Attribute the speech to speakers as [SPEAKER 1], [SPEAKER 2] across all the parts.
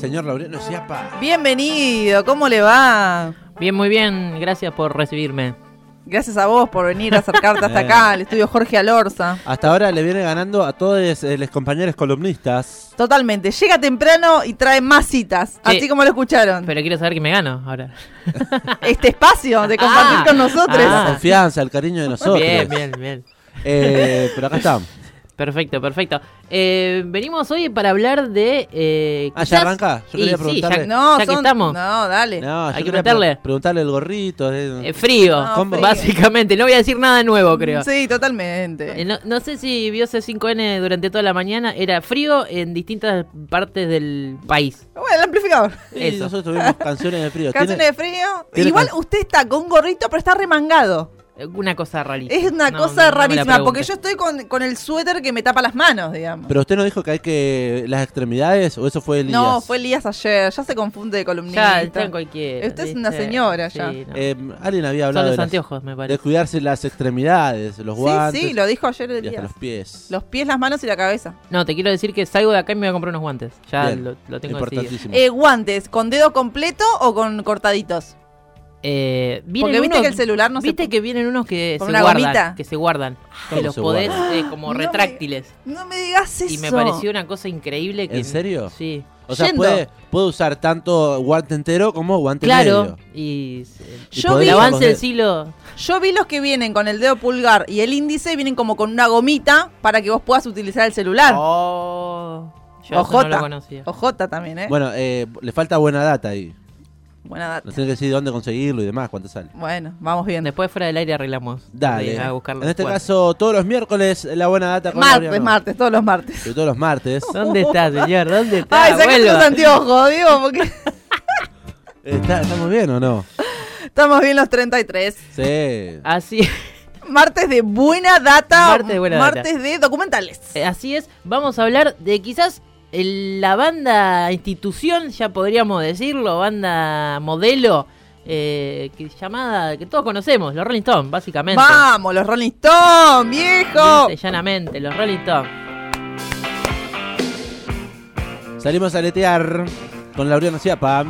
[SPEAKER 1] Señor Laureano Ciapa.
[SPEAKER 2] Bienvenido, ¿cómo le va?
[SPEAKER 3] Bien, muy bien, gracias por recibirme.
[SPEAKER 2] Gracias a vos por venir a acercarte hasta acá al estudio Jorge Alorza.
[SPEAKER 1] Hasta ahora le viene ganando a todos eh, los compañeros columnistas.
[SPEAKER 2] Totalmente, llega temprano y trae más citas, así como lo escucharon.
[SPEAKER 3] Pero quiero saber que me gano ahora.
[SPEAKER 2] Este espacio de compartir
[SPEAKER 3] Ah.
[SPEAKER 2] con nosotros.
[SPEAKER 1] La confianza, el cariño de nosotros.
[SPEAKER 3] Bien, bien, bien.
[SPEAKER 1] Eh, pero acá estamos.
[SPEAKER 3] Perfecto, perfecto. Eh, venimos hoy para hablar de... Eh,
[SPEAKER 1] Ah, ¿ya arranca? Yo
[SPEAKER 3] y
[SPEAKER 1] quería
[SPEAKER 3] sí,
[SPEAKER 1] preguntarle.
[SPEAKER 3] ya,
[SPEAKER 2] No,
[SPEAKER 3] ya que estamos.
[SPEAKER 2] No, dale.
[SPEAKER 1] No,
[SPEAKER 3] Hay
[SPEAKER 1] yo
[SPEAKER 3] que
[SPEAKER 1] quería
[SPEAKER 3] meterle.
[SPEAKER 1] pre- preguntarle el gorrito. eh.
[SPEAKER 3] Eh, frío,
[SPEAKER 2] No,
[SPEAKER 3] con-
[SPEAKER 2] frío.
[SPEAKER 3] básicamente. No voy a decir nada nuevo, creo.
[SPEAKER 2] Sí, totalmente.
[SPEAKER 3] Eh, no, no sé si vio C5N durante toda la mañana. Era frío en distintas partes del país.
[SPEAKER 2] Bueno, el amplificador.
[SPEAKER 1] Sí,
[SPEAKER 3] Eso.
[SPEAKER 1] nosotros tuvimos canciones de frío.
[SPEAKER 2] Canciones
[SPEAKER 1] ¿Tiene-
[SPEAKER 2] de frío. Igual usted está con gorrito, pero está remangado.
[SPEAKER 3] Una cosa rarísima.
[SPEAKER 2] Es una
[SPEAKER 3] No,
[SPEAKER 2] cosa
[SPEAKER 3] no
[SPEAKER 2] rarísima, porque yo estoy con, con el suéter que me tapa las manos, digamos.
[SPEAKER 1] Pero usted no dijo que hay que. las extremidades o eso fue Elías.
[SPEAKER 2] no, fue Elías ayer, ya se confunde de columnista.
[SPEAKER 3] Ya, está en cualquiera.
[SPEAKER 2] Usted es una señora ya.
[SPEAKER 3] Sí, no.
[SPEAKER 1] Eh, alguien había
[SPEAKER 3] Son
[SPEAKER 1] hablado
[SPEAKER 3] los
[SPEAKER 1] de, las-
[SPEAKER 3] anteojos, me
[SPEAKER 1] de cuidarse las extremidades, los
[SPEAKER 2] Sí,
[SPEAKER 1] guantes.
[SPEAKER 2] sí, lo dijo ayer
[SPEAKER 1] y hasta
[SPEAKER 2] Elías.
[SPEAKER 1] los pies.
[SPEAKER 2] Los pies, las manos y la cabeza.
[SPEAKER 3] No, te quiero decir que salgo de acá y me voy a comprar unos guantes. Ya
[SPEAKER 1] Bien,
[SPEAKER 3] lo, lo tengo.
[SPEAKER 1] Importantísimo.
[SPEAKER 2] Eh, guantes, ¿con dedo completo o con cortaditos?
[SPEAKER 3] Eh, vienen
[SPEAKER 2] Porque viste
[SPEAKER 3] unos-
[SPEAKER 2] que el celular no se
[SPEAKER 3] Viste que vienen unos que
[SPEAKER 2] ¿Con
[SPEAKER 3] se
[SPEAKER 2] una
[SPEAKER 3] guardan,
[SPEAKER 2] gomita?
[SPEAKER 3] que se guardan, que
[SPEAKER 1] ¿Cómo
[SPEAKER 3] los podés eh, como
[SPEAKER 2] No me-
[SPEAKER 3] retráctiles.
[SPEAKER 2] No me digas eso.
[SPEAKER 3] Y me pareció una cosa increíble que
[SPEAKER 1] ¿En serio?
[SPEAKER 3] Sí.
[SPEAKER 1] o sea, puede, puede usar tanto guante entero como guante
[SPEAKER 3] Claro,
[SPEAKER 1] medio.
[SPEAKER 3] y,
[SPEAKER 1] Y
[SPEAKER 2] Yo vi-
[SPEAKER 3] el avance del siglo
[SPEAKER 2] Yo vi los que vienen con el dedo pulgar y el índice, vienen como con una gomita para que vos puedas utilizar el celular.
[SPEAKER 3] Oh, yo no lo conocía.
[SPEAKER 2] Ojota también, ¿eh?
[SPEAKER 1] Bueno, eh, le falta buena data ahí.
[SPEAKER 2] Buena data.
[SPEAKER 1] Nos tiene que decir dónde conseguirlo y demás, cuánto sale.
[SPEAKER 2] Bueno, vamos bien.
[SPEAKER 3] Después fuera del aire arreglamos.
[SPEAKER 1] Dale.
[SPEAKER 3] A buscarlo.
[SPEAKER 1] en este caso, todos los miércoles, la buena data con
[SPEAKER 2] Martes, martes, todos los martes.
[SPEAKER 1] Todos los martes.
[SPEAKER 3] ¿Dónde está, señor? ¿Dónde está?
[SPEAKER 2] Ay, sacate los anteojos, digo, porque
[SPEAKER 1] ¿Está, ¿Estamos bien o no?
[SPEAKER 2] estamos bien los 33.
[SPEAKER 1] Sí.
[SPEAKER 3] Así,
[SPEAKER 2] Martes de buena data.
[SPEAKER 3] Martes de buena
[SPEAKER 2] martes
[SPEAKER 3] data.
[SPEAKER 2] de documentales.
[SPEAKER 3] eh, así es. Vamos a hablar de quizás el- la banda institución, ya podríamos decirlo, banda modelo, eh, que, llamada, que todos conocemos, los Rolling Stones, básicamente.
[SPEAKER 2] Vamos, los Rolling Stones, viejo.
[SPEAKER 3] Y llanamente, los Rolling Stones.
[SPEAKER 1] Salimos a letear con Laureano Ciapa.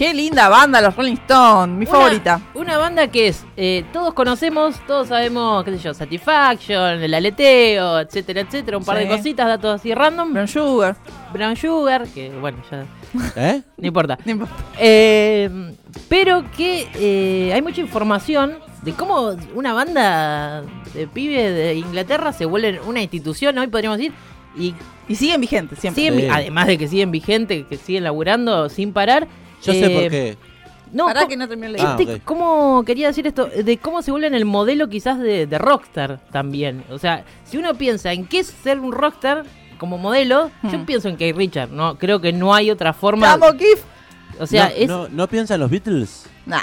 [SPEAKER 2] Qué linda banda, los Rolling Stones, mi
[SPEAKER 3] Una-
[SPEAKER 2] favorita.
[SPEAKER 3] Una banda que es, eh, todos conocemos, todos sabemos, qué sé yo, Satisfaction, el aleteo, etcétera, etcétera, un par
[SPEAKER 2] Sí.
[SPEAKER 3] de cositas, datos así random.
[SPEAKER 2] Brown Sugar.
[SPEAKER 3] Brown Sugar, que bueno, ya
[SPEAKER 1] ¿Eh?
[SPEAKER 3] no importa.
[SPEAKER 2] No importa.
[SPEAKER 3] Eh, pero que eh, hay mucha información de cómo una banda de pibes de Inglaterra se vuelve una institución, hoy podríamos decir, y
[SPEAKER 2] Y siguen vigentes siempre.
[SPEAKER 3] siguen,
[SPEAKER 1] Sí.
[SPEAKER 3] además de que siguen vigentes, que siguen laburando sin parar.
[SPEAKER 1] Yo sé
[SPEAKER 3] eh,
[SPEAKER 1] por qué.
[SPEAKER 3] No,
[SPEAKER 2] Pará que no
[SPEAKER 1] Ah,
[SPEAKER 3] este,
[SPEAKER 1] ok.
[SPEAKER 3] ¿Cómo quería decir esto? De cómo se vuelven el modelo quizás de, de rockstar también. O sea, si uno piensa en qué es ser un rockstar como modelo, yo
[SPEAKER 2] Hmm.
[SPEAKER 3] pienso en Kate Richard. No, creo que no hay otra forma.
[SPEAKER 2] Vamos, Kif.
[SPEAKER 3] O sea,
[SPEAKER 1] no,
[SPEAKER 3] es
[SPEAKER 1] no, ¿no piensa en los Beatles?
[SPEAKER 2] Nah.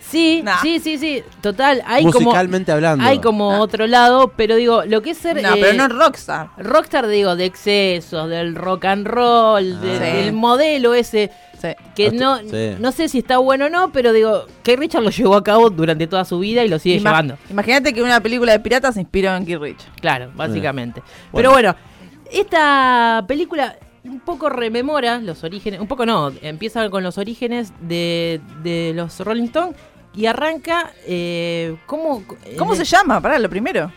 [SPEAKER 3] sí,
[SPEAKER 2] Nah.
[SPEAKER 3] sí, sí, sí. Total, hay como
[SPEAKER 1] Musicalmente hablando.
[SPEAKER 3] hay como
[SPEAKER 2] Nah.
[SPEAKER 3] otro lado, pero digo, lo que es ser
[SPEAKER 2] No,
[SPEAKER 3] eh,
[SPEAKER 2] pero no es Rockstar.
[SPEAKER 3] rockstar digo de excesos, del rock and roll, de-
[SPEAKER 1] Ah.
[SPEAKER 2] Sí.
[SPEAKER 3] del modelo ese
[SPEAKER 2] Sí.
[SPEAKER 3] que no
[SPEAKER 1] sí.
[SPEAKER 3] no sé si está bueno o no, pero digo, Kate Richard lo llevó a cabo durante toda su vida y lo sigue
[SPEAKER 2] Ima-
[SPEAKER 3] llevando.
[SPEAKER 2] Imagínate que una película de piratas se inspiró en Keith Richards.
[SPEAKER 3] Claro, básicamente.
[SPEAKER 1] Bueno.
[SPEAKER 3] Pero bueno, esta película un poco rememora los orígenes, un poco no, empieza con los orígenes de, de los Rolling Stones y arranca, eh, ¿cómo?
[SPEAKER 2] ¿Cómo se llama? Pará, lo primero.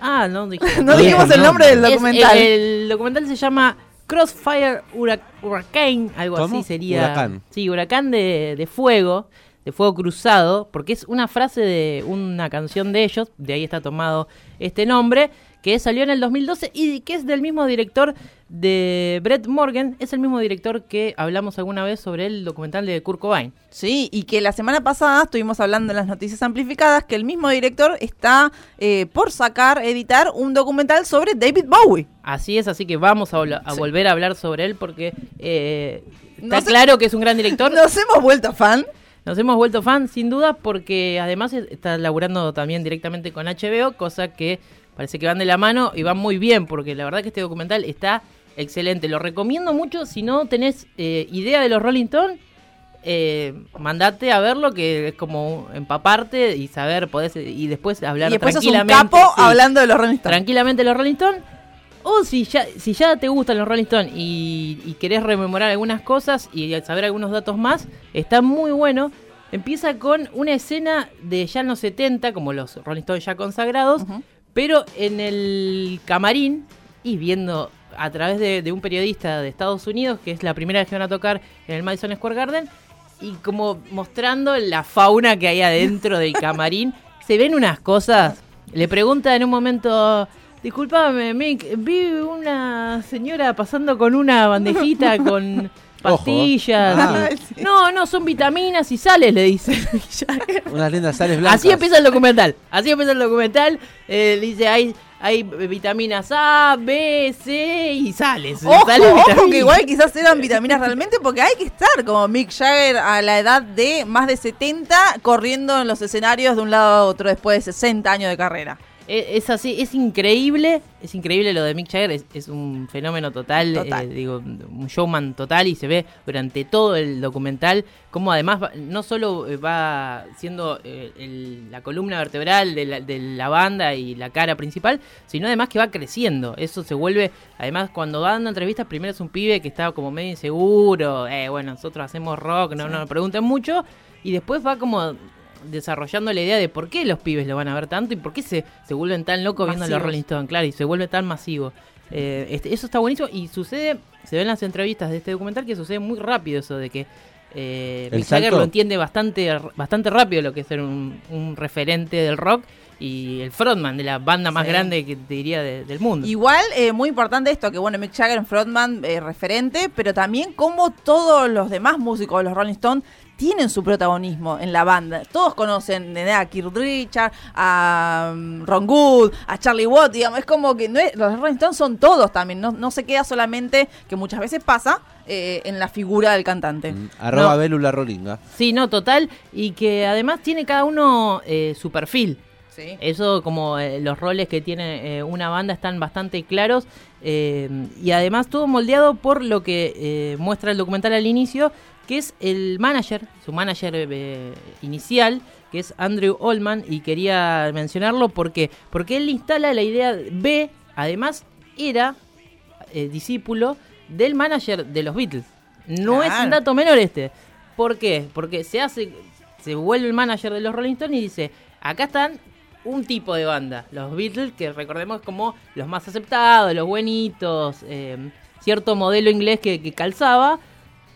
[SPEAKER 3] Ah, no, dije-
[SPEAKER 2] No dijimos el nombre del
[SPEAKER 3] Es-
[SPEAKER 2] documental.
[SPEAKER 3] el, el documental se llama Crossfire Hurricane, algo
[SPEAKER 1] ¿Cómo?
[SPEAKER 3] así sería.
[SPEAKER 1] Huracán.
[SPEAKER 3] Sí, huracán de, de fuego, de fuego cruzado, porque es una frase de una canción de ellos, de ahí está tomado este nombre, que salió en el 2012 y que es del mismo director de Brett Morgan, es el mismo director que hablamos alguna vez sobre el documental de Kurt Cobain.
[SPEAKER 2] Sí, y que la semana pasada estuvimos hablando en las noticias amplificadas que el mismo director está eh, por sacar, editar un documental sobre David Bowie.
[SPEAKER 3] Así es, así que vamos a, vol- a
[SPEAKER 2] Sí.
[SPEAKER 3] volver a hablar sobre él porque eh, está claro que es un gran director.
[SPEAKER 2] Nos hemos vuelto fan.
[SPEAKER 3] Nos hemos vuelto fan, sin duda, porque además es- está laburando también directamente con HBO, cosa que parece que van de la mano y van muy bien, porque la verdad que este documental está excelente. Lo recomiendo mucho. Si no tenés eh, idea de los Rolling Stones, eh, mandate a verlo, que es como empaparte y saber, podés, y después hablar
[SPEAKER 2] y después sos un
[SPEAKER 3] tranquilamente.
[SPEAKER 2] capo
[SPEAKER 3] sí,
[SPEAKER 2] hablando de los Rolling Stones.
[SPEAKER 3] tranquilamente de los Rolling Stones. O si ya, si ya te gustan los Rolling Stones y, y querés rememorar algunas cosas y saber algunos datos más, está muy bueno. Empieza con una escena de ya en los 70, como los Rolling Stones ya consagrados. Pero en el camarín y viendo a través de, de un periodista de Estados Unidos, que es la primera vez que van a tocar en el Madison Square Garden, y como mostrando la fauna que hay adentro del camarín, se ven unas cosas. Le pregunta en un momento, disculpame, Mick, vi una señora pasando con una bandejita con pastillas.
[SPEAKER 2] Ah,
[SPEAKER 3] y-
[SPEAKER 2] sí.
[SPEAKER 3] No, no, son vitaminas y sales, le dice.
[SPEAKER 1] Unas lindas sales blancas.
[SPEAKER 3] Así empieza el documental. Así empieza el documental. Eh, dice, hay, hay vitaminas A, B, C y sales.
[SPEAKER 2] Ojo,
[SPEAKER 3] Sales
[SPEAKER 2] ojo, que igual quizás eran vitaminas realmente porque hay que estar como Mick Jagger a la edad de más de 70 corriendo en los escenarios de un lado a otro después de 60 años de carrera.
[SPEAKER 3] Es así, es increíble, es increíble lo de Mick Jagger, es, es un fenómeno total,
[SPEAKER 2] Total.
[SPEAKER 3] eh, digo, un showman total y se ve durante todo el documental como además va- no solo eh, va siendo eh, el- la columna vertebral de la, de la banda y la cara principal, sino además que va creciendo, eso se vuelve, además cuando va dando entrevistas primero es un pibe que estaba como medio inseguro, eh, bueno, nosotros hacemos rock, no, no nos pregunten mucho, y después va como desarrollando la idea de por qué los pibes lo van a ver tanto y por qué se, se vuelven tan locos viendo a los
[SPEAKER 2] Masivos.
[SPEAKER 3] Rolling Stones, claro, y se vuelve tan masivo. Eh, este, eso está buenísimo y sucede, se ven las entrevistas de este documental que sucede muy rápido eso de que eh,
[SPEAKER 1] ¿El
[SPEAKER 3] Mick Jagger lo entiende bastante, bastante rápido lo que es ser un, un referente del rock y el frontman de la banda más
[SPEAKER 2] Sí.
[SPEAKER 3] grande que te diría de- del mundo.
[SPEAKER 2] Igual, eh, muy importante esto, que bueno, Mick Jagger frontman eh, referente, pero también como todos los demás músicos de los Rolling Stones tienen su protagonismo en la banda. Todos conocen a Keith Richard, a um, Ron Good, a Charlie Watt, digamos, es como que no es- los Rolling Stones son todos también, no, no se queda solamente, que muchas veces pasa, eh, en la figura del cantante.
[SPEAKER 1] Mm, Arroba
[SPEAKER 3] No.
[SPEAKER 1] Bélula Rolinga.
[SPEAKER 3] Sí, no, total, y que además tiene cada uno eh, su perfil.
[SPEAKER 2] Sí.
[SPEAKER 3] Eso como eh, los roles que tiene eh, una banda están bastante claros eh, y además todo moldeado por lo que eh, muestra el documental al inicio, que es el manager, su manager eh, inicial, que es Andrew Allman y quería mencionarlo porque porque él instala la idea B, además era eh, discípulo del manager de los Beatles. No es un dato menor este. ¿Por qué? Porque se hace, se vuelve el manager de los Rolling Stones y dice, acá están un tipo de banda, los Beatles, que recordemos como los más aceptados, los buenitos, eh, cierto modelo inglés que, que calzaba,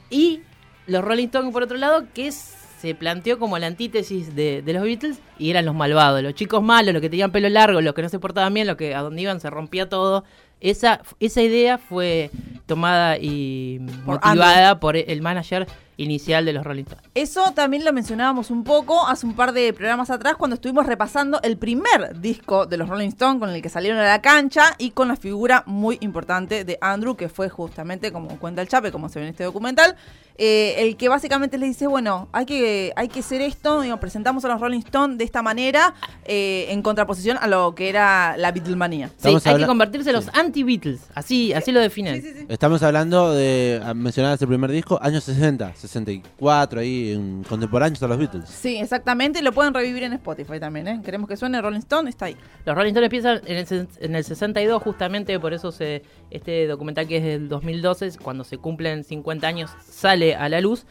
[SPEAKER 3] y los Rolling Stones por otro lado, que se planteó como la antítesis de, de los Beatles y eran los malvados, los chicos malos, los que tenían pelo largo, los que no se portaban bien, los que a donde iban se rompía todo. Esa, esa idea fue tomada y
[SPEAKER 2] Por
[SPEAKER 3] motivada por el manager inicial de los Rolling Stones.
[SPEAKER 2] Eso también lo mencionábamos un poco hace un par de programas atrás cuando estuvimos repasando el primer disco de los Rolling Stones con el que salieron a la cancha y con la figura muy importante de Andrew, que fue justamente, como cuenta el Chape, como se ve en este documental, eh, el que básicamente les dice, bueno, hay que, hay que hacer esto, digo, presentamos a los Rolling Stones de esta manera eh, en contraposición a lo que era la Beatlemanía.
[SPEAKER 3] Sí, hay que convertirse en los
[SPEAKER 1] Sí.
[SPEAKER 3] anti-Beatles, así, así lo definen.
[SPEAKER 2] Sí, sí, sí.
[SPEAKER 1] Estamos hablando de, ah, mencionabas el primer disco, años 60, 64, ahí, en contemporáneos a los Beatles.
[SPEAKER 2] Sí, exactamente, lo pueden revivir en Spotify también, ¿eh? Queremos que suene Rolling Stone, está ahí.
[SPEAKER 3] Los Rolling Stones empiezan en el, en el 62, justamente por eso se, este documental que es del 2012, cuando se cumplen 50 años, sale a la luz.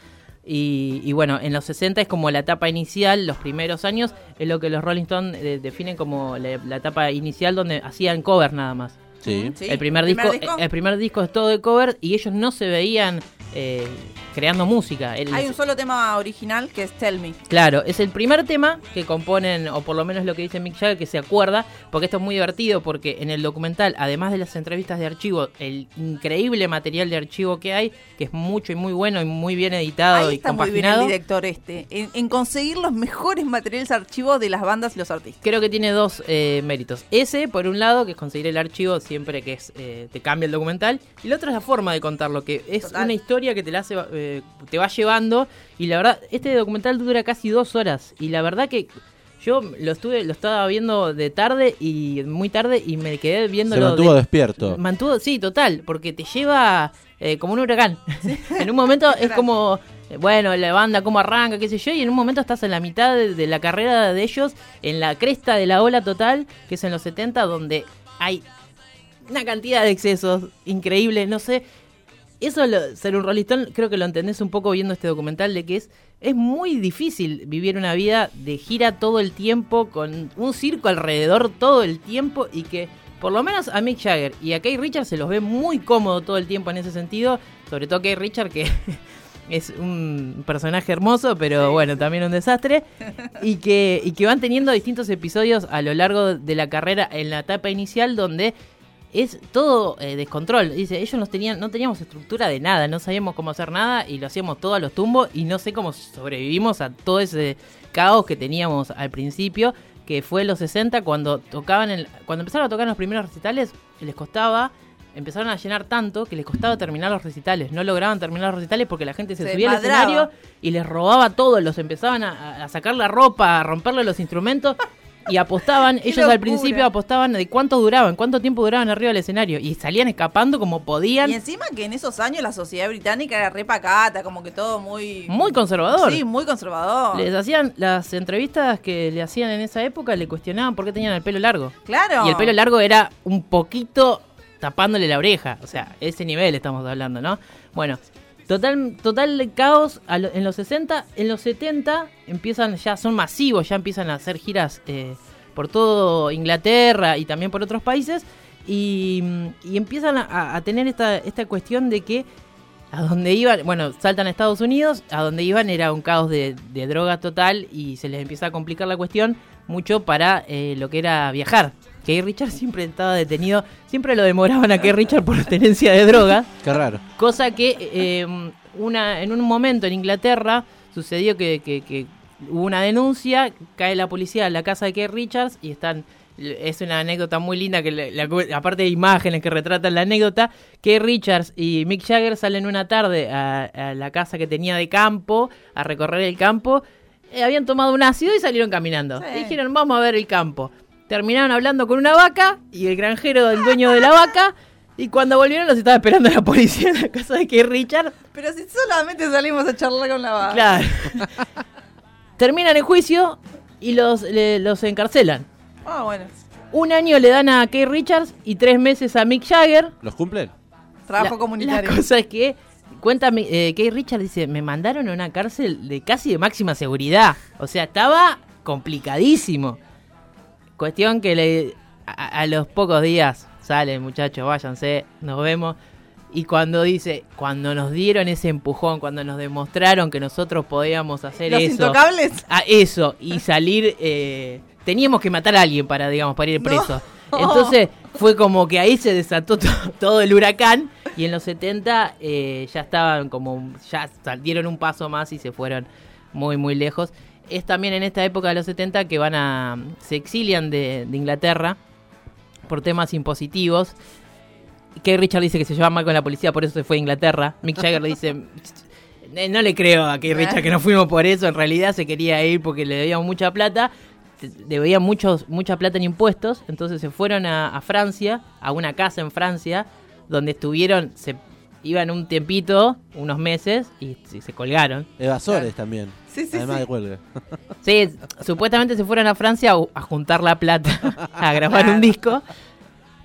[SPEAKER 3] Y, y bueno, en los 60 es como la etapa inicial, los primeros años, es lo que los Rolling Stones eh, definen como la, la etapa inicial donde hacían cover nada más.
[SPEAKER 1] Sí.
[SPEAKER 2] Sí.
[SPEAKER 3] el, primer disco, el primer disco es todo de cover y ellos no se veían eh, creando música.
[SPEAKER 2] Hay un solo tema original que es Tell Me.
[SPEAKER 3] Claro, es el primer tema que componen, o por lo menos lo que dice Mick Jagger, que se acuerda, porque esto es muy divertido, porque en el documental, además de las entrevistas de archivo, el increíble material de archivo que hay, que es mucho y muy bueno y muy bien editado
[SPEAKER 2] Ahí
[SPEAKER 3] y
[SPEAKER 2] está muy bien el director este, en, en conseguir los mejores materiales archivos de las bandas y los artistas.
[SPEAKER 3] creo que tiene dos eh, méritos. Ese, por un lado, que es conseguir el archivo siempre que es, eh, te cambia el documental, y el otro es la forma de contarlo, que es
[SPEAKER 2] Total.
[SPEAKER 3] una historia que te la hace, eh, te va llevando, y la verdad, este documental dura casi dos horas, y la verdad que yo lo estuve, lo estaba viendo de tarde y muy tarde y me quedé
[SPEAKER 1] Se
[SPEAKER 3] viéndolo.
[SPEAKER 1] mantuvo
[SPEAKER 3] de-
[SPEAKER 1] despierto.
[SPEAKER 3] Mantuvo, sí, total, porque te lleva eh, como un huracán. en un momento es como, eh, bueno, la banda cómo arranca, qué sé yo, y en un momento estás en la mitad de, de la carrera de ellos, en la cresta de la ola total, que es en los 70, donde hay una cantidad de excesos increíble, no sé. Eso, lo- ser un Rolling Stone, creo que lo entendés un poco viendo este documental de que es, es muy difícil vivir una vida de gira todo el tiempo, con un circo alrededor todo el tiempo y que por lo menos a Mick Jagger y a Kay Richard se los ve muy cómodo todo el tiempo en ese sentido, sobre todo Kay Richard que es un personaje hermoso, pero bueno, también un desastre. Y que, y que van teniendo distintos episodios a lo largo de la carrera en la etapa inicial donde es todo eh, descontrol. Dice, ellos no tenían, no teníamos estructura de nada, no sabíamos cómo hacer nada y lo hacíamos todo a los tumbos y no sé cómo sobrevivimos a todo ese caos que teníamos al principio, que fue en los 60 cuando tocaban, el, cuando empezaron a tocar los primeros recitales, les costaba empezaron a llenar tanto que les costaba terminar los recitales. No lograban terminar los recitales porque la gente se,
[SPEAKER 2] Se
[SPEAKER 3] subía al escenario y les robaba todo. Los empezaban a, a sacar la ropa, a romperle los instrumentos. Y apostaban, ellos al principio apostaban de cuánto duraban, cuánto tiempo duraban arriba del escenario. Y salían escapando como podían.
[SPEAKER 2] Y encima que en esos años la sociedad británica era re pacata, como que todo muy...
[SPEAKER 3] Muy conservador.
[SPEAKER 2] Sí, muy conservador.
[SPEAKER 3] Les hacían las entrevistas que le hacían en esa época, le cuestionaban por qué tenían el pelo largo.
[SPEAKER 2] Claro.
[SPEAKER 3] Y el pelo largo era un poquito tapándole la oreja. O sea, ese nivel estamos hablando, ¿no? Bueno, total, total caos lo- en los 60. En los 70 empiezan, ya son masivos, ya empiezan a hacer giras eh, por todo Inglaterra y también por otros países. Y, y empiezan a, tener esta, esta cuestión de que a donde iban, bueno, saltan a Estados Unidos, a donde iban era un caos de, de droga total y se les empieza a complicar la cuestión mucho para eh, lo que era viajar. Que Richard siempre estaba detenido, siempre lo demoraban a que Richard por tenencia de droga,
[SPEAKER 1] Qué raro.
[SPEAKER 3] cosa que eh, una, en un momento en Inglaterra sucedió que, que- que hubo una denuncia, cae la policía a la casa de Keith Richards y están es una anécdota muy linda que la- la- aparte de imágenes que retratan la anécdota que Richards y Mick Jagger salen una tarde a, a la casa que tenía de campo a recorrer el campo Eh, habían tomado un ácido y salieron caminando
[SPEAKER 2] Sí.
[SPEAKER 3] Y dijeron vamos a ver el campo terminaron hablando con una vaca y el granjero el dueño de la vaca y cuando volvieron los estaba esperando la policía en la casa de Keith Richards
[SPEAKER 2] Pero si solamente salimos a charlar con la vaca.
[SPEAKER 3] Claro. Terminan el juicio y los, le- los encarcelan.
[SPEAKER 2] Ah, bueno.
[SPEAKER 3] Un año le dan a Keith Richards y tres meses a Mick Jagger.
[SPEAKER 1] ¿Los cumplen?
[SPEAKER 2] Trabajo
[SPEAKER 3] La-
[SPEAKER 2] comunitario.
[SPEAKER 3] La cosa es que, cuenta eh, Keith Richards, dice, me mandaron a una cárcel de casi de máxima seguridad. O sea, estaba complicadísimo. Cuestión que le, a, a los pocos días salen, muchachos, váyanse, nos vemos. Y cuando dice, cuando nos dieron ese empujón, cuando nos demostraron que nosotros podíamos hacer
[SPEAKER 2] Los
[SPEAKER 3] eso.
[SPEAKER 2] intocables.
[SPEAKER 3] a eso y salir eh, teníamos que matar a alguien para digamos para ir
[SPEAKER 2] No.
[SPEAKER 3] preso entonces fue como que ahí se desató to- todo el huracán y en los 70 eh, ya estaban como ya salieron un paso más y se fueron muy muy lejos es también en esta época de los 70 que van a se exilian de, Inglaterra por temas impositivos. Que Richard dice que se lleva mal con la policía por eso se fue a Inglaterra. Mick Jagger dice "Eh, no le creo a que Richard que no fuimos por eso, en realidad se quería ir porque le debíamos mucha plata, debían muchos, mucha plata en impuestos, entonces se fueron a, Francia, a una casa en Francia, donde estuvieron, iban un tiempito, unos meses, y, se- se colgaron.
[SPEAKER 1] Evasores también.
[SPEAKER 2] Sí, sí,
[SPEAKER 1] Además
[SPEAKER 2] sí.
[SPEAKER 1] de cuelga.
[SPEAKER 3] Sí, supuestamente se fueron a Francia a, juntar la plata, a grabar
[SPEAKER 2] Claro.
[SPEAKER 3] un disco.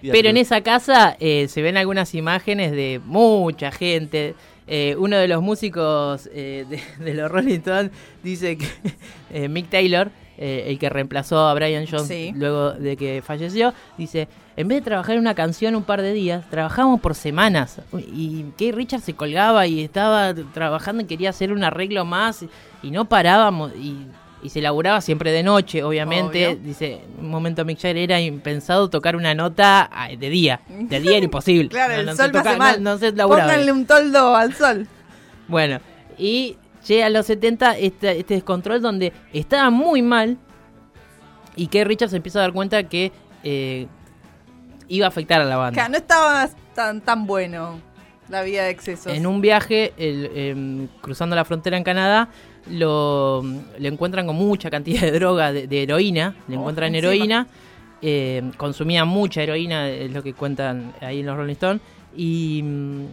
[SPEAKER 3] Pero en esa casa eh, se ven algunas imágenes de mucha gente. Eh, uno de los músicos eh, de, de los Rolling Stones dice que eh, Mick Taylor, eh, el que reemplazó a Brian Jones
[SPEAKER 2] Sí.
[SPEAKER 3] luego de que falleció, dice, en vez de trabajar en una canción un par de días, trabajamos por semanas. Y Keith Richards se colgaba y estaba trabajando y quería hacer un arreglo más y no parábamos. Y, y se laburaba siempre de noche, obviamente.
[SPEAKER 2] Obvio.
[SPEAKER 3] Dice, en un momento Mick Jagger era impensado tocar una nota ah, de día. De día era imposible.
[SPEAKER 2] Claro,
[SPEAKER 3] No-
[SPEAKER 2] el
[SPEAKER 3] no se
[SPEAKER 2] sol
[SPEAKER 3] toca-
[SPEAKER 2] hace mal.
[SPEAKER 3] No, no se laburaba.
[SPEAKER 2] Pónganle un toldo al sol.
[SPEAKER 3] Bueno, y llega a los 70 este, este descontrol donde estaba muy mal y que Richard se empieza a dar cuenta que eh, iba a afectar a la banda.
[SPEAKER 2] Que no estaba tan, tan bueno la vida de excesos.
[SPEAKER 3] En un viaje, el, em, cruzando la frontera en Canadá, lo, le encuentran con mucha cantidad de droga, de, de heroína. Le
[SPEAKER 2] Oh,
[SPEAKER 3] encuentran
[SPEAKER 2] encima.
[SPEAKER 3] heroína. eh, consumía mucha heroína, es lo que cuentan ahí en los Rolling Stones. Y mm,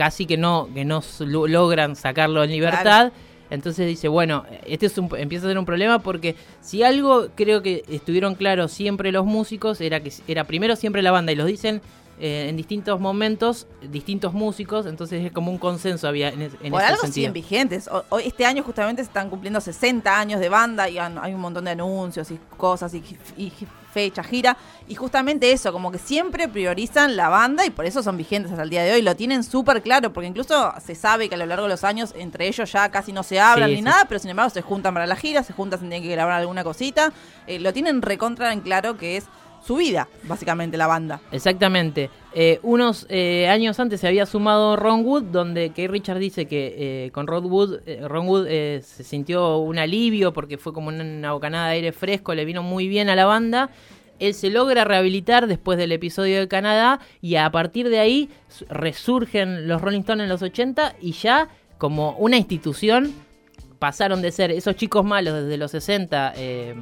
[SPEAKER 3] casi que no, que no logran sacarlo en libertad. Entonces dice, bueno, este es un, empieza a ser un problema porque si algo creo que estuvieron claros siempre los músicos era que era primero siempre la banda y los dicen eh, en distintos momentos distintos músicos, entonces es como un consenso había en, en
[SPEAKER 2] Por
[SPEAKER 3] ese
[SPEAKER 2] algo
[SPEAKER 3] sentido.
[SPEAKER 2] siguen vigentes. Hoy- este año justamente se están cumpliendo 60 años de banda y hay un montón de anuncios y cosas y, y fecha, gira. Y justamente eso, como que siempre priorizan la banda y por eso son vigentes hasta el día de hoy. Lo tienen súper claro, porque incluso se sabe que a lo largo de los años entre ellos ya casi no se hablan
[SPEAKER 3] Sí,
[SPEAKER 2] ni
[SPEAKER 3] sí.
[SPEAKER 2] nada, pero sin embargo se juntan para la gira, se juntan si tienen que grabar alguna cosita. Eh, lo tienen recontra en claro que es su vida, básicamente, la banda.
[SPEAKER 3] Exactamente. Eh, unos eh, años antes se había sumado Ron Wood, donde Kay Richard dice que eh, con Ron Wood, eh, Ron Wood se sintió un alivio porque fue como una, bocanada de aire fresco, le vino muy bien a la banda. Él se logra rehabilitar después del episodio de Canadá y a partir de ahí resurgen los Rolling Stones en los 80 y ya como una institución pasaron de ser esos chicos malos desde los 60 eh,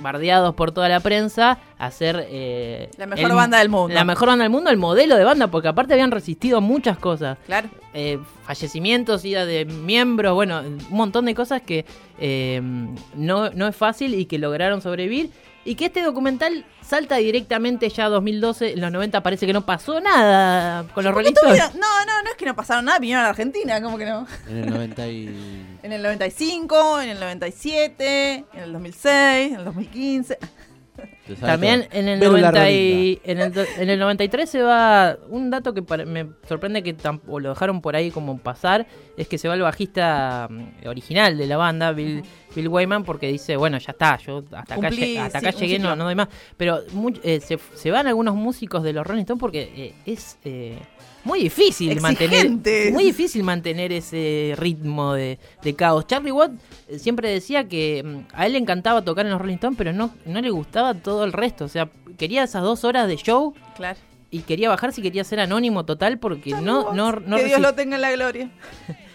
[SPEAKER 3] bardeados por toda la prensa a ser eh,
[SPEAKER 2] La mejor banda del mundo.
[SPEAKER 3] La mejor banda del mundo, el modelo de banda, porque aparte habían resistido muchas cosas.
[SPEAKER 2] Claro.
[SPEAKER 3] Eh, fallecimientos, ida de miembros, bueno, un montón de cosas que eh, no, no es fácil y que lograron sobrevivir. Y que este documental salta directamente ya a 2012, en los 90 parece que no pasó nada con los
[SPEAKER 2] ¿Por qué
[SPEAKER 3] Rolling
[SPEAKER 2] No, no, no es que no pasaron nada, vinieron a la Argentina, como que no.
[SPEAKER 1] En el 90 y...
[SPEAKER 2] En el 95, en el 97, en el 2006, en el 2015.
[SPEAKER 3] También en el,
[SPEAKER 1] Velo la
[SPEAKER 3] 90 y- en, el, do- en el 93 se va. Un dato que para- me sorprende que tampoco lo dejaron por ahí como pasar. Es que se va el bajista mm, original de la banda, Bill, Bill Wyman, porque dice: Bueno, ya está, yo hasta acá, hasta
[SPEAKER 2] sí,
[SPEAKER 3] llegué, no, no doy más. Pero much- eh, se, se van algunos músicos de los Rolling Stones porque eh, es. eh, muy difícil mantener muy difícil mantener ese ritmo de, de caos. Charlie Watt eh, siempre decía que mm, a él le encantaba tocar en los Rolling Stones, pero no, no le gustaba todo el resto. O sea, quería esas dos horas de show
[SPEAKER 2] Claro.
[SPEAKER 3] y quería bajar si quería ser anónimo total porque no, no, no
[SPEAKER 2] que Dios lo tenga en la gloria.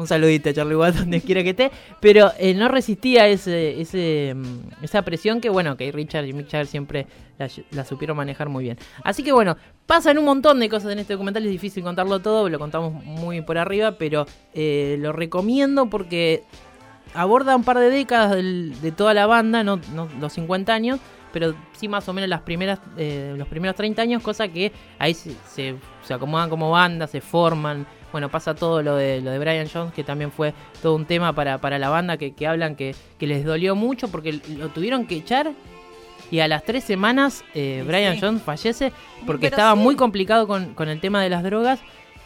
[SPEAKER 3] un saludito a Charlie Watt donde quiera que esté, pero eh, no resistía ese, mm, esa presión que bueno, que Richard y Mick siempre la, supieron manejar muy bien. Así que bueno, pasan un montón de cosas en este documental, es difícil contarlo todo, lo contamos muy por arriba, pero eh, lo recomiendo porque aborda un par de décadas de toda la banda, no, no los 50 años, pero sí más o menos las primeras, eh, los primeros 30 años, cosa que ahí se, se, se acomodan como banda, se forman. Bueno, pasa todo lo de, lo de Brian Jones, que también fue todo un tema para, para la banda, que, que hablan que, que les dolió mucho porque lo tuvieron que echar. Y a las tres semanas eh, Brian
[SPEAKER 2] sí.
[SPEAKER 3] Jones fallece porque
[SPEAKER 2] Pero
[SPEAKER 3] estaba
[SPEAKER 2] sí.
[SPEAKER 3] muy complicado con, con el tema de las drogas.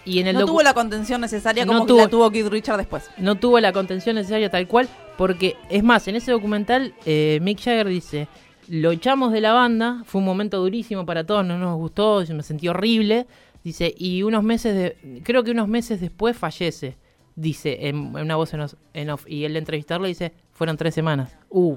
[SPEAKER 3] Y en el
[SPEAKER 2] No tuvo la contención necesaria
[SPEAKER 3] No
[SPEAKER 2] como
[SPEAKER 3] tuvo-
[SPEAKER 2] la tuvo Kid Richard después.
[SPEAKER 3] no tuvo la contención necesaria tal cual, porque es más, en ese documental eh, Mick Jagger dice, lo echamos de la banda, fue un momento durísimo para todos, no nos gustó, me sentí horrible, dice, y unos meses, de, creo que unos meses después fallece, dice, en, en una voz en, os- en off, y el entrevistarlo dice, fueron tres semanas, uh,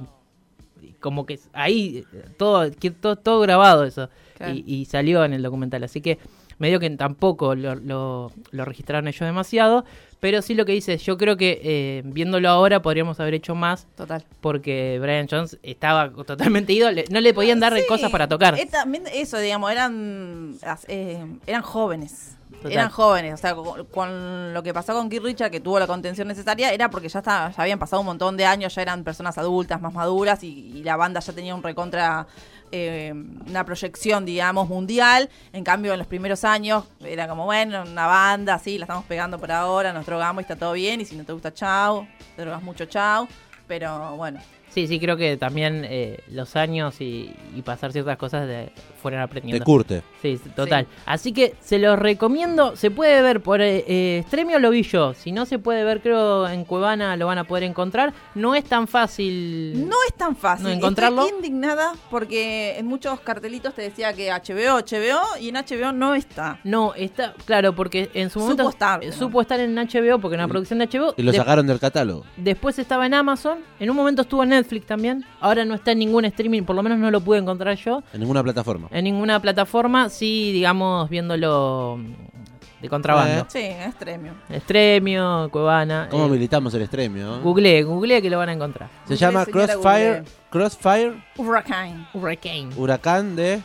[SPEAKER 3] como que ahí todo, todo, todo grabado eso,
[SPEAKER 2] Claro.
[SPEAKER 3] y, y salió en el documental, así que medio que tampoco lo, lo- lo registraron ellos demasiado, pero sí lo que dice, yo creo que eh, viéndolo ahora podríamos haber hecho más
[SPEAKER 2] Total.
[SPEAKER 3] porque Brian Jones estaba totalmente ido, le- no le podían dar
[SPEAKER 2] Sí,
[SPEAKER 3] cosas para tocar.
[SPEAKER 2] eh, también eso, digamos, eran, eh, eran jóvenes.
[SPEAKER 3] Total.
[SPEAKER 2] Eran jóvenes, o sea, con, con lo que pasó con Keith Richard, que tuvo la contención necesaria, era porque ya, está, ya habían pasado un montón de años, ya eran personas adultas, más maduras, y, y la banda ya tenía un recontra, eh, una proyección, digamos, mundial. En cambio, en los primeros años era como, bueno, una banda, sí, la estamos pegando por ahora, nos drogamos y está todo bien, y si no te gusta, chao, te drogas mucho, chao. Pero bueno,
[SPEAKER 3] Sí, sí, creo que también eh, los años y, y pasar ciertas cosas de, fueron
[SPEAKER 1] Te
[SPEAKER 3] aprendiendo.
[SPEAKER 1] curte.
[SPEAKER 3] Sí, sí, total. Así que se los recomiendo. Se puede ver por eh, eh, Stremio, lo vi yo. Si no se puede ver, creo en Cuevana lo van a poder encontrar. No es tan fácil.
[SPEAKER 2] No es tan fácil.
[SPEAKER 3] ¿No encontrarlo?
[SPEAKER 2] Estoy indignada porque en muchos cartelitos te decía que HBO, HBO y en HBO no está.
[SPEAKER 3] No, está, claro, porque en su momento
[SPEAKER 2] Supo estar, ¿no?
[SPEAKER 3] supo estar en HBO, porque en una producción de HBO.
[SPEAKER 1] Y lo
[SPEAKER 3] de-
[SPEAKER 1] sacaron del catálogo.
[SPEAKER 3] Después estaba en Amazon, en un momento estuvo en Netflix también. Ahora no está en ningún streaming, por lo menos no lo pude encontrar yo.
[SPEAKER 1] En ninguna plataforma.
[SPEAKER 3] En ninguna plataforma, sí, digamos, viéndolo mm, de contrabando.
[SPEAKER 1] Eh.
[SPEAKER 2] Sí, es premio.
[SPEAKER 3] Extremio, Cuevana.
[SPEAKER 1] ¿Cómo
[SPEAKER 3] eh,
[SPEAKER 1] militamos el extremio?
[SPEAKER 3] Googleé, googleé que lo van a encontrar.
[SPEAKER 1] Se
[SPEAKER 2] Google,
[SPEAKER 1] llama Crossfire,
[SPEAKER 2] Google.
[SPEAKER 1] Crossfire,
[SPEAKER 2] Hurricane.
[SPEAKER 3] Hurricane.
[SPEAKER 1] huracán de...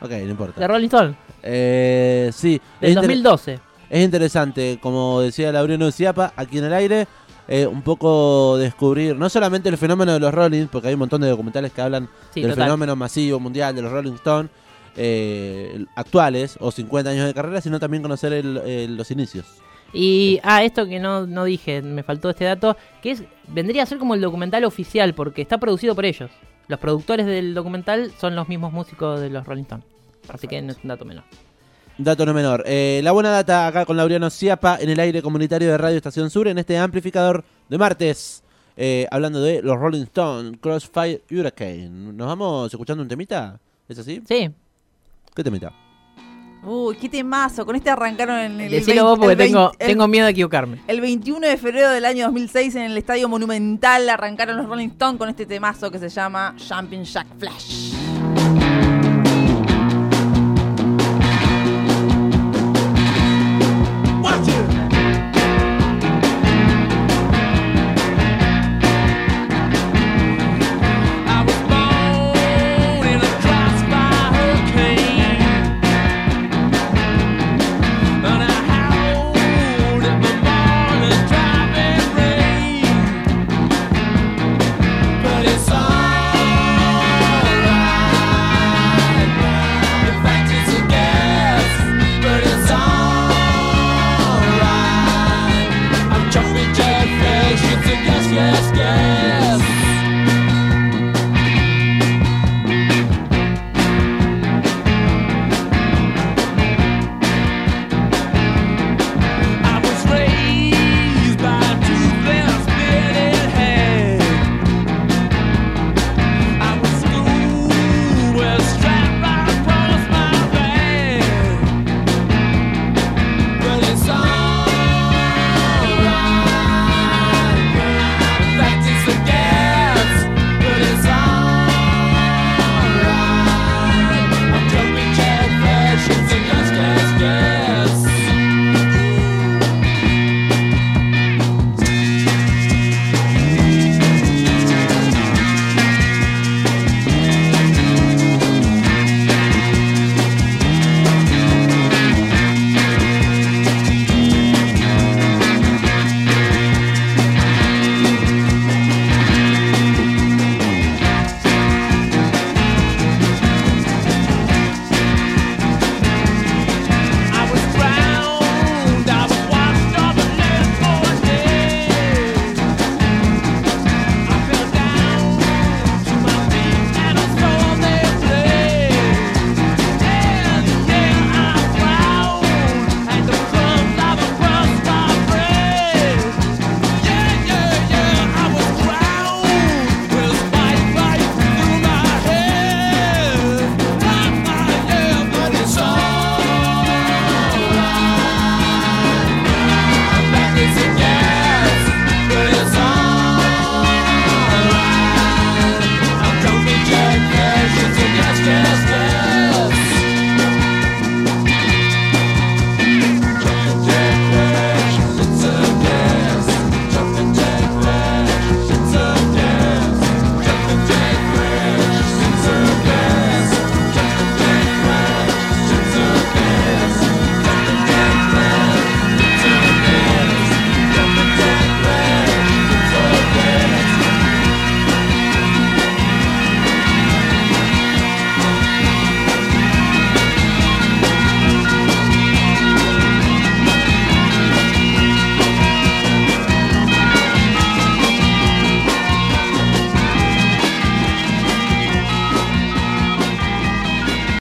[SPEAKER 1] Ok, no importa.
[SPEAKER 3] De Rolling Stone,
[SPEAKER 1] Eh, sí,
[SPEAKER 3] del
[SPEAKER 1] es, inter-
[SPEAKER 3] 2012.
[SPEAKER 1] es interesante, como decía Laureano Ciapa, aquí en el aire, eh, un poco descubrir, no solamente el fenómeno de los Rolling, porque hay un montón de documentales que hablan
[SPEAKER 3] Sí,
[SPEAKER 1] del
[SPEAKER 3] total.
[SPEAKER 1] fenómeno masivo mundial de los Rolling Stones, eh, actuales o 50 años de carrera, sino también conocer el- el- los inicios.
[SPEAKER 3] Y, ah, esto que no, no dije, me faltó este dato, que es vendría a ser como el documental oficial, porque está producido por ellos. Los productores del documental son los mismos músicos de los Rolling Stones. Así que no es un dato menor.
[SPEAKER 1] Dato no menor. Eh, la buena data acá con Laureano Ciapa en el aire comunitario de Radio Estación Sur en este amplificador de martes. eh, hablando de los Rolling Stones, Crossfire Hurricane. ¿Nos vamos escuchando un temita? ¿Es así?
[SPEAKER 3] Sí,
[SPEAKER 1] ¿Qué temita?
[SPEAKER 2] Uy, qué temazo. Con este arrancaron en el.
[SPEAKER 3] decilo vos
[SPEAKER 2] 20
[SPEAKER 3] porque
[SPEAKER 2] el 20
[SPEAKER 3] tengo,
[SPEAKER 2] el-
[SPEAKER 3] tengo miedo de equivocarme.
[SPEAKER 2] El 21 de febrero del año 2006 en el Estadio Monumental arrancaron los Rolling Stones con este temazo que se llama Jumping Jack Flash.